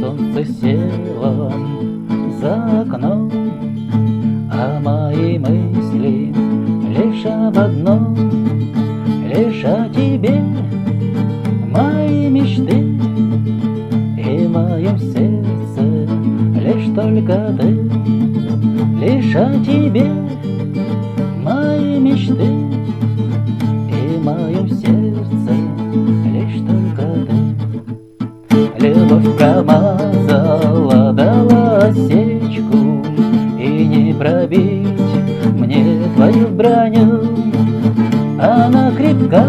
солнце село за окном, А мои мысли лишь об одном, Лишь о тебе, мои мечты И в моем сердце лишь только ты, Лишь о тебе, промазала, дала осечку, И не пробить мне твою броню. Она крепка,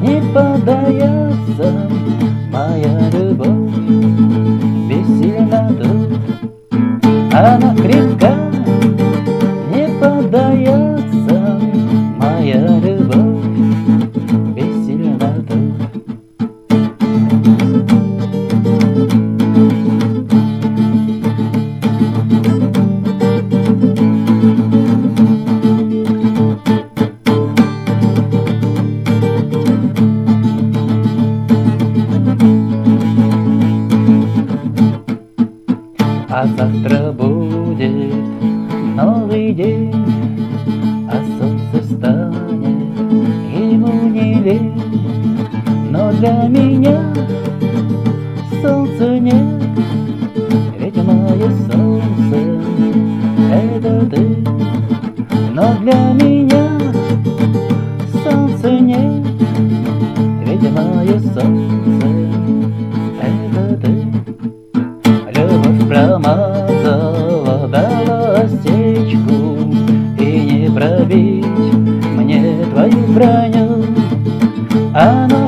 не поддается моя любовь, А завтра будет новый день, А солнце станет ему не лень. Но для меня солнца нет, Ведь мое солнце — это ты. Но для меня солнца нет, Ведь мое солнце — промазала, дала осечку, И не пробить мне твою броню. Она